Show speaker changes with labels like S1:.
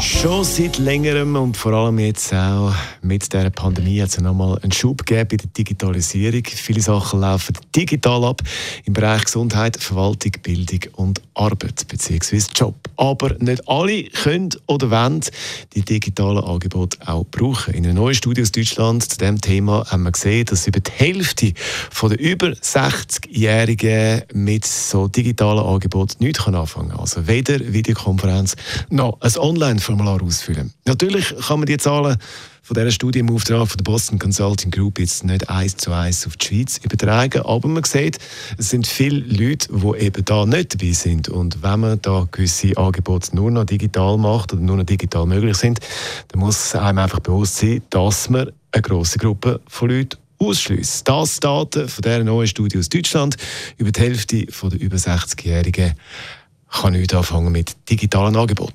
S1: Schon seit längerem und vor allem jetzt auch mit der Pandemie hat es nochmal einen Schub gegeben bei der Digitalisierung. Viele Sachen laufen digital ab im Bereich Gesundheit, Verwaltung, Bildung und Arbeit bzw. Job. Aber nicht alle können oder wollen die digitalen Angebote auch brauchen. In einer neuen Studie aus Deutschland zu diesem Thema haben wir gesehen, dass über die Hälfte der über 60-Jährigen mit so digitalen Angeboten nichts anfangen kann. Also weder Videokonferenz noch ein Online-Formular ausfüllen. Natürlich kann man die Zahlen von dieser Studie im Auftrag von der Boston Consulting Group jetzt nicht eins zu eins auf die Schweiz übertragen, aber man sieht, es sind viele Leute, die eben da nicht dabei sind und wenn man da gewisse Angebote nur noch digital macht oder nur noch digital möglich sind, dann muss einem einfach bewusst sein, dass man eine grosse Gruppe von Leuten ausschließt. Das Daten von dieser neuen Studie aus Deutschland. Über die Hälfte der über 60-Jährigen kann nichts anfangen mit digitalen Angeboten.